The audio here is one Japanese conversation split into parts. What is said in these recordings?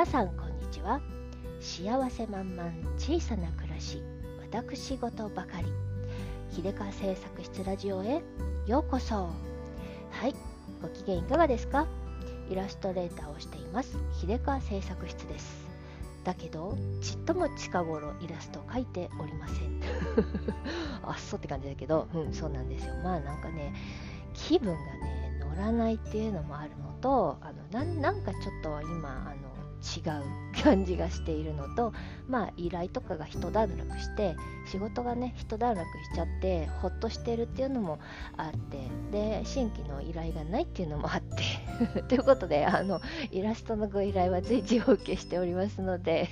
皆さんこんにちは。幸せ満々小さな暮らし私事ばかり。秀川製作室ラジオへようこそ。はいご機嫌いかがですか？イラストレーターをしています秀川製作室です。だけどちっとも近頃イラストを描いておりません。あっそうって感じだけどうんそうなんですよ。まあなんかね気分がね乗らないっていうのもあるのとあのなんかちょっと今あの違う感じがしているのとまあ依頼とかが一段落して仕事がね一段落しちゃってほっとしてるっていうのもあってで新規の依頼がないっていうのもあって ということであのイラストのご依頼は随時お受けしておりますので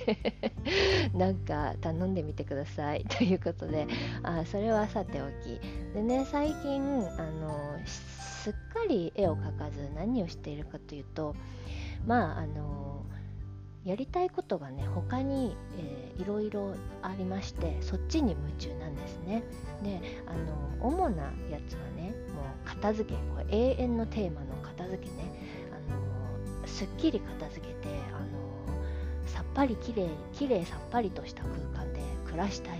なんか頼んでみてくださいということであそれはさておき。でね最近あのすっかり絵を描かず何をしているかというとまああのやりたいことがね他に、えー、いろいろありましてそっちに夢中なんですね。であの主なやつはねもう片付けこれ永遠のテーマの片付けね。あのすっきり片付けてあのさっぱりきれいきれいさっぱりとした空間で暮らしたい。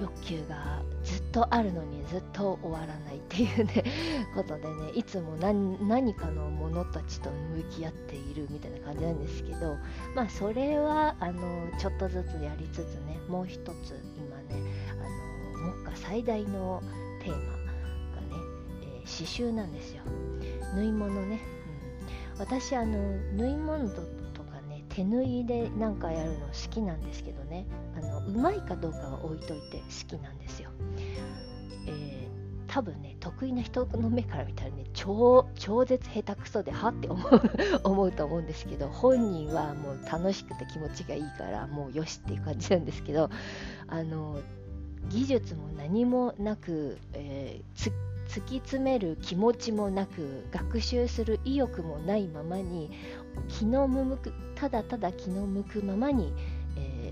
欲求がずっとあるのにずっと終わらないっていうね ことでねいつも何かの者たちと向き合っているみたいな感じなんですけどまあそれはあのちょっとずつやりつつねもう一つ今ねあの目下最大のテーマがね、えー、刺繍なんですよ。縫い物ね、うん、私あの縫い物とかね手縫いでなんかやるの好きなんですけどね。うまいかどうかは置いといて好きなんですよ。えー、多分ね得意な人の目から見たらね超超絶下手くそではって思う 思うと思うんですけど本人はもう楽しくて気持ちがいいからもうよしっていう感じなんですけどあの技術も何もなく、えー、突き詰める気持ちもなく学習する意欲もないままに気の向くただただ気の向くままに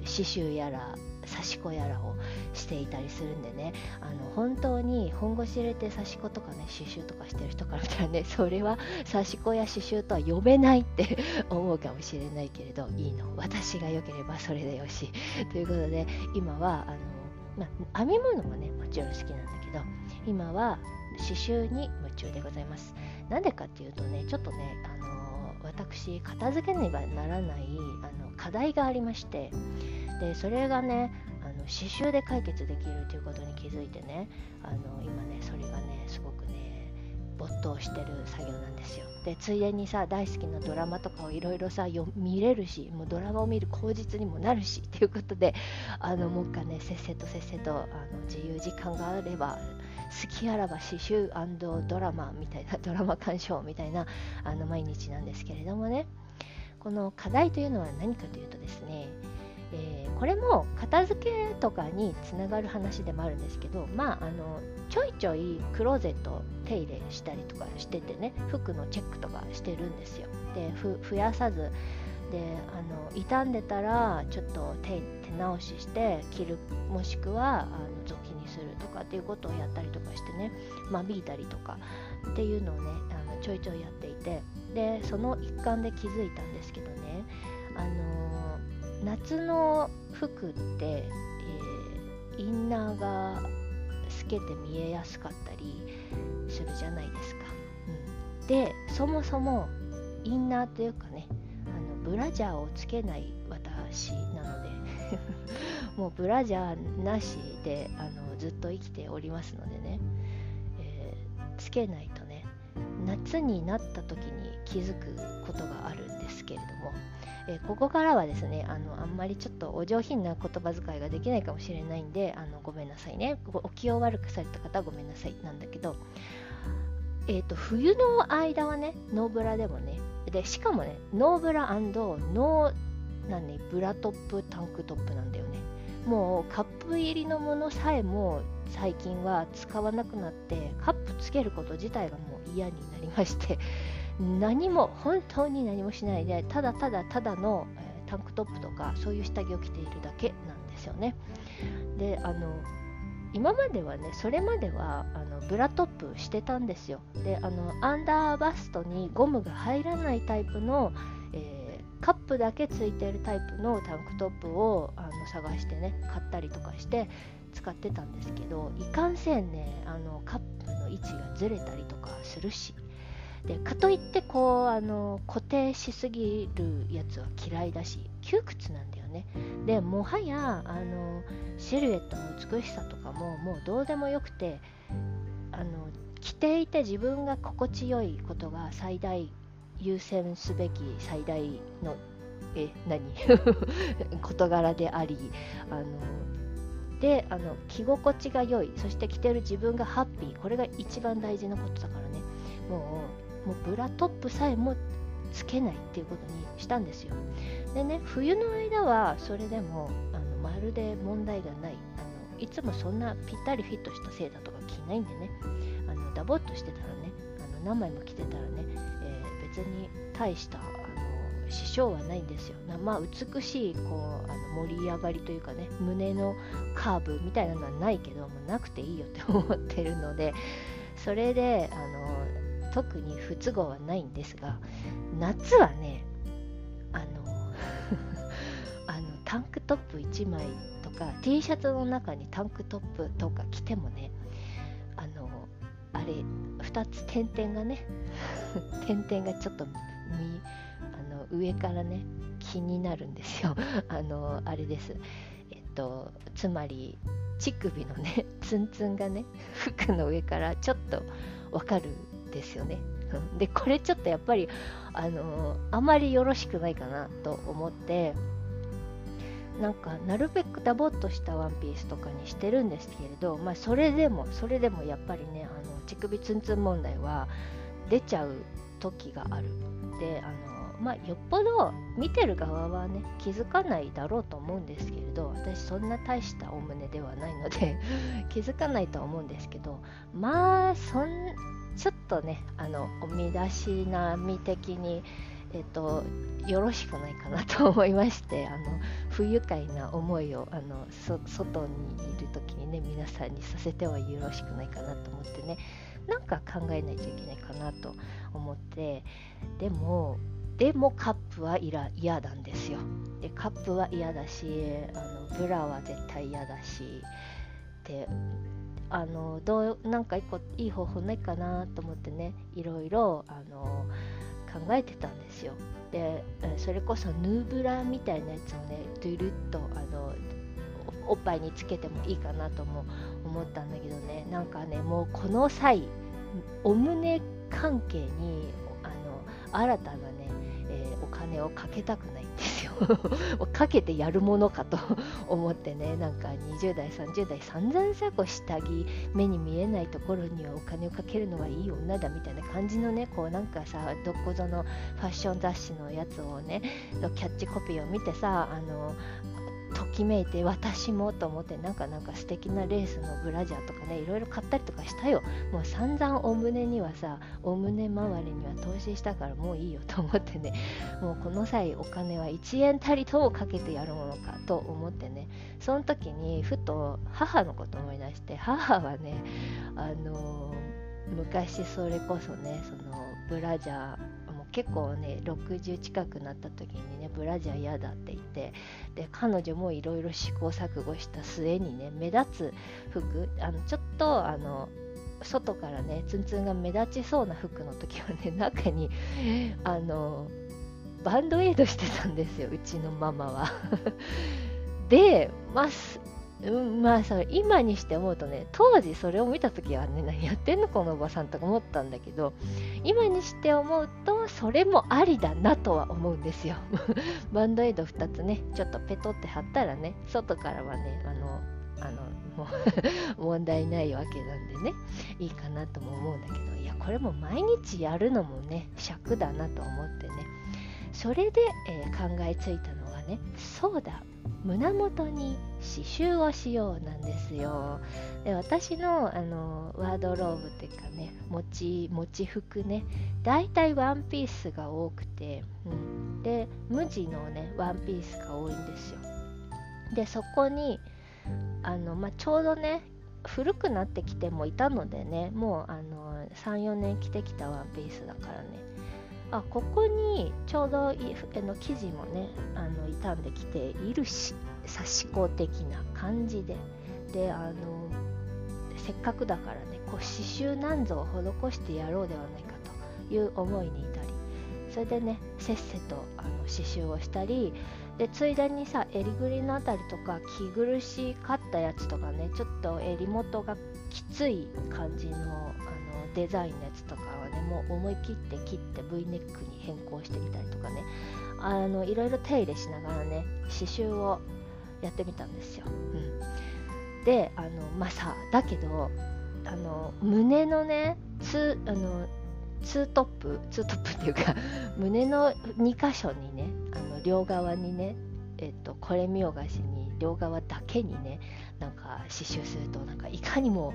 刺繍やら刺し子やらをしていたりするんでね。あの本当に本腰入れて刺し子とかね刺繍とかしてる人から見たらねそれは刺し子や刺繍とは呼べないって 思うかもしれないけれどいいの。私が良ければそれでよし。ということで今はあの、ま、編み物もねもちろん好きなんだけど今は刺繍に夢中でございます。なんでかっていうとねちょっとねあの私片付けねばならないあの課題がありまして。でそれがねあの刺繍で解決できるということに気づいてねあの今ねそれがねすごくね没頭してる作業なんですよ。でついでにさ大好きなドラマとかをいろいろさ見れるしもうドラマを見る口実にもなるしということであのもう一回ねせっせとせっせとあの自由時間があればきあらば刺繍ドラマみたいなドラマ鑑賞みたいなあの毎日なんですけれどもね。この課題というのは何かというとですねえー、これも片付けとかにつながる話でもあるんですけどまああのちょいちょいクローゼット手入れしたりとかしててね服のチェックとかしてるんですよ。で増やさずであの傷んでたらちょっと手直しして着るもしくはあのかっていうことをやったりとかしてね間引いたりとかっていうのをねあのちょいちょいやっていてでその一環で気づいたんですけどねあの夏の服って、えー、インナーが透けて見えやすかったりするじゃないですか。うん、でそもそもインナーというかねあのブラジャーをつけない私なのでもうブラジャーなしであのずっと生きておりますのでね、えー、つけないとね夏になった時に気づくことがあるんですけれども。えー、ここからはですねあのあんまりちょっとお上品な言葉遣いができないかもしれないんであのごめんなさいね。お気を悪くされた方はごめんなさいなんだけど、えーと、冬の間はねノーブラでもねでしかもねノーブラノーなん、ね、ブラトップタンクトップなんだよね。もうカップ入りのものさえも最近は使わなくなってカップつけること自体がもう嫌になりまして 何も本当に何もしないでただただただの、えー、タンクトップとかそういう下着を着ているだけなんですよね。であの今まではねそれまではあのブラトップしてたんですよであのアンダーバストにゴムが入らないタイプの、カップだけついてるタイプのタンクトップをあの探してね買ったりとかして使ってたんですけどいかんせんねあのカップの位置がずれたりとかするし。でかといってこうあの固定しすぎるやつは嫌いだし窮屈なんだよね。でもはやあのシルエットの美しさとかももうどうでもよくてあの着ていて自分が心地よいことが最大優先すべき最大のえ何？事柄でありあのであの着心地が良いそして着てる自分がハッピーこれが一番大事なことだからね。もうもうブラトップさえもつけないっていうことにしたんですよ。でね冬の間はそれでもあのまるで問題がない。あのいつもそんなぴったりフィットしたセーターとか着ないんでね。あのダボっとしてたらねあの何枚も着てたらね、えに大したあの支障はないんですよ。まあ美しいこうあの盛り上がりというかね胸のカーブみたいなのはないけどもなくていいよって思ってるのでそれであの特に不都合はないんですが夏はねあの あのタンクトップ1枚とか T シャツの中にタンクトップとか着てもねあれ2つ点々がね 点々がちょっとあの上からね気になるんですよ。あのあれです。えっとつまり乳首のね ツンツンがね服の上からちょっとわかるんですよね。でこれちょっとやっぱりあのあまりよろしくないかなと思ってなんかなるべくダボっとしたワンピースとかにしてるんですけれど、まあ、それでもそれでもやっぱりねあの乳首ツンツン問題は出ちゃう時がある。であのまあ、よっぽど見てる側はね気づかないだろうと思うんですけれど私そんな大したお胸ではないので 気づかないとは思うんですけどまあそんちょっとねあのお身だしなみ的にえっと、よろしくないかなと思いましてあの不愉快な思いをあの外にいる時にね皆さんにさせてはよろしくないかなと思ってねなんか考えないといけないかなと思ってでもでもカップは嫌なんですよ。でカップは嫌だしあのブラは絶対嫌だしであのどうなんか一個いい方法ないかなと思ってねいろいろあの考えてたんですよ。でそれこそヌーブラみたいなやつをねドゥルッとあのおっぱいにつけてもいいかなとも思ったんだけどね。なんかねもうこの際お胸関係にあの新たなね、えー、お金をかけたくない。かけてやるものかと思ってねなんか20代30代散々さこう下着目に見えないところにはお金をかけるのはいい女だみたいな感じのねこうなんかさどこぞのファッション雑誌のやつをねキャッチコピーを見てさあのときめいて私もと思ってなんかなんか素敵なレースのブラジャーとかねいろいろ買ったりとかしたよ。もう散々お胸にはさお胸周りには投資したからもういいよと思ってね。もうこの際お金は1円たりともかけてやるものかと思ってね。その時にふと母のこと思い出して母はねあの、昔それこそねそのブラジャー結構ね60近くなった時にねブラジャー嫌だって言ってで彼女もいろいろ試行錯誤した末にね目立つ服あのちょっとあの外からねツンツンが目立ちそうな服の時はね 中にあのバンドエイドしてたんですようちのママは。でまあうん、まあさ今にして思うとね当時それを見た時はね何やってんのこのおばさんとか思ったんだけど今にして思うとそれもありだなとは思うんですよ。バンドエイド2つねちょっとペトって貼ったらね外からはねあのあのもう 問題ないわけなんでねいいかなとも思うんだけどいやこれも毎日やるのもね尺だなと思ってね。それで、えー、考えついたのはねそうだ胸元に刺繍をしようなんですよ。で私のあのワードローブっていうかね持ち持ち服ねだいたいワンピースが多くて、うん、で無地のねワンピースが多いんですよ。でそこにあの、まあ、ちょうどね古くなってきてもいたのでねもうあの34年着てきたワンピースだからねあここにちょうどいあの生地もねあの傷んできているし刺し子的な感じで。であのせっかくだからねこう刺繍なんぞを施してやろうではないかという思いに至りそれでねせっせとあの刺繍をしたりでついでにさ襟ぐりのあたりとか着苦しかったやつとかねちょっと襟元がきつい感じのあのデザインのやつとかはねもう思い切って切って V ネックに変更してみたりとかねあのいろいろ手入れしながらね刺繍をやってみたんですよ。うん、であのまあさだけどあの胸のねツあのツートップツートップっていうか胸の2箇所にね両側にねえっとこれ見よがしに両側だけにねなんか刺繍するとなんかいかにも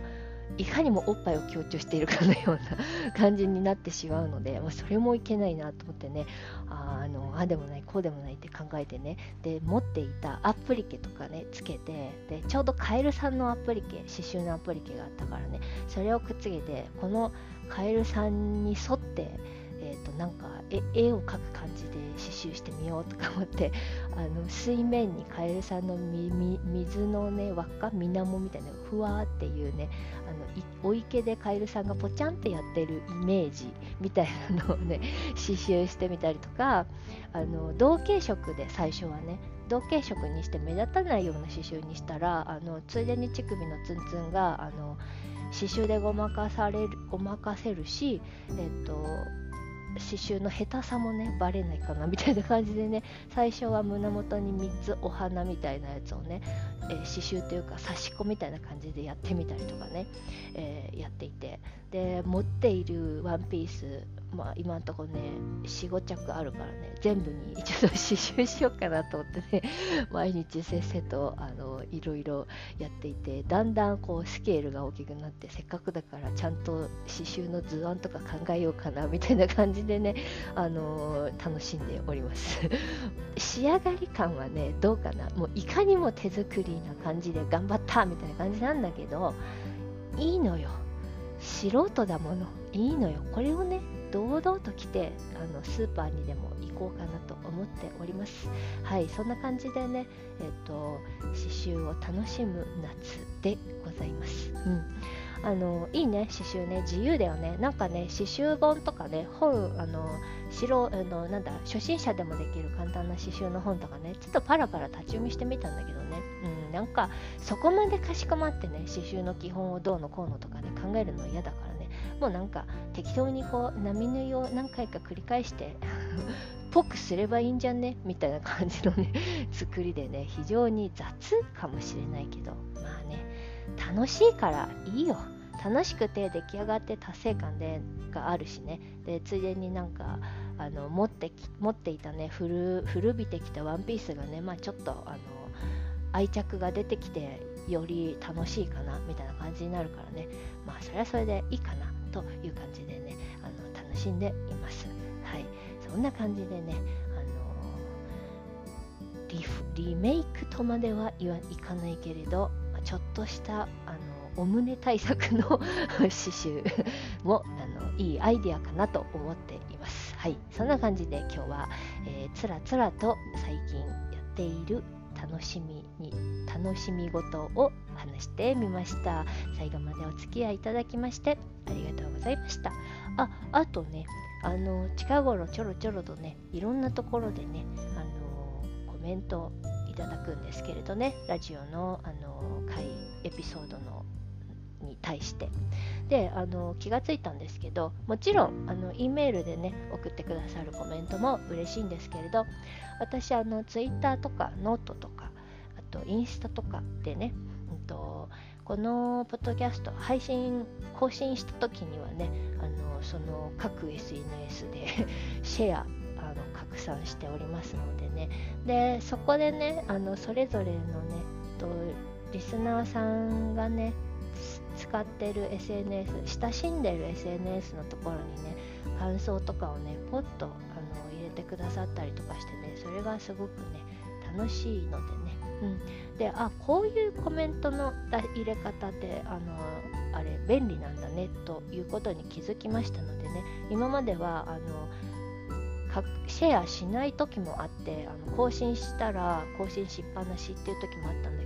いかにもおっぱいを強調しているかのような 感じになってしまうので、まあ、それもいけないなと思ってねあのあでもないこうでもないって考えてねで持っていたアプリケとかねつけてでちょうどカエルさんのアプリケ刺繍のアプリケがあったからねそれをくっつけてこのカエルさんに沿ってーと、なんか絵を描く感じで刺繍してみようとか思って あの水面にカエルさんの水のね輪っか水面みたいなふわーっていうねあのお池でカエルさんがポチャンってやってるイメージみたいなのをね 刺繍してみたりとかあの同系色で最初はね同系色にして目立たないような刺繍にしたらあのついでに乳首のツンツンがあの刺繍でごまかされるごまかせるし、えっと、刺繍の下手さもねバレないかなみたいな感じでね最初は胸元に3つお花みたいなやつをね、えー、刺繍というか刺し子みたいな感じでやってみたりとかね、えー、やっていて。で持っているワンピースまあ今んとこね45着あるからね全部にちょっと刺繍しようかなと思ってね 毎日せっせとあのいろいろやっていてだんだんこうスケールが大きくなってせっかくだからちゃんと刺繍の図案とか考えようかなみたいな感じでね あの楽しんでおります。仕上がり感はねどうかな？もういかにも手作りな感じで頑張ったみたいな感じなんだけどいいのよ。素人だもの。いいのよ。これをね堂々と来てあのスーパーにでも行こうかなと思っております。はいそんな感じでねえっ、ー、と刺繍を楽しむ夏でございます。うん。あのいいね刺繍ね。自由だよね。なんかね刺繍本とかね本あの白あのなんだ初心者でもできる簡単な刺繍の本とかねちょっとパラパラ立ち読みしてみたんだけどね、うん、なんかそこまでかしこまってね刺繍の基本をどうのこうのとかね考えるの嫌だからもうなんか適当にこう波縫いを何回か繰り返して ぽくすればいいんじゃね？みたいな感じのね 作りでね非常に雑かもしれないけどまあね楽しいからいいよ。楽しくて出来上がって達成感でがあるしね。でついでになんかあの持ってき持っていたね古古びてきたワンピースがね、まあ、ちょっとあの愛着が出てきてより楽しいかなみたいな感じになるからね。まあそれはそれでいいかな。という感じでねあの楽しんでいます。はい。そんな感じでねあのリリメイクとまではいかないけれどちょっとしたあのお胸対策の 刺繍もあのいいアイデアかなと思っています。はい、そんな感じで今日は、えー、つらつらと最近やっている楽しみに楽しみ事を話してみました。最後までお付き合いいただきましてありがとうございました。ああとねあの近頃ちょろちょろとねいろんなところでねあのコメントいただくんですけれどねラジオのあの回エピソードのに対して。であの気がついたんですけどもちろんあの E メールでね送ってくださるコメントも嬉しいんですけれど私あの Twitter とかノートとかとインスタとかでね、うんと、このポッドキャスト配信更新した時にはねあのその各 SNS で シェアあの拡散しておりますのでね。でそこでねあのそれぞれのねとリスナーさんがね使ってる SNS 親しんでる SNS のところにね感想とかをねポッとあの入れてくださったりとかしてねそれがすごくね楽しいのでね、うん、であこういうコメントの入れ方ってあのあれ便利なんだねということに気づきましたのでね。今まではあのシェアしない時もあってあの更新したら更新しっぱなしっていう時もあったんだ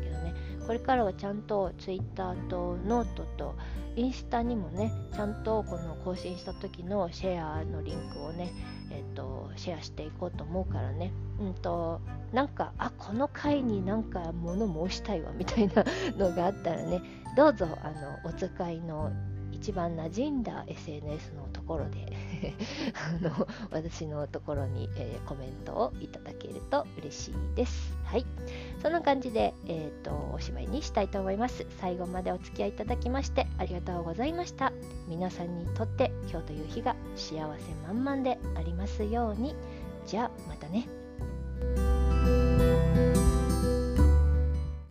これからはちゃんと Twitter とノートとインスタにもねちゃんとこの更新した時のシェアのリンクをねえっ、とシェアしていこうと思うからね。うんとなんかあこの回になんか物申したいわみたいなのがあったらねどうぞあのお使いの一番馴染んだ SNS のところで あの私のところに、えー、コメントをいただけると嬉しいです。はい。そんな感じで、えーと、おしまいにしたいと思います。最後までお付き合いいただきましてありがとうございました。皆さんにとって今日という日が幸せ満々でありますように。じゃあまたね。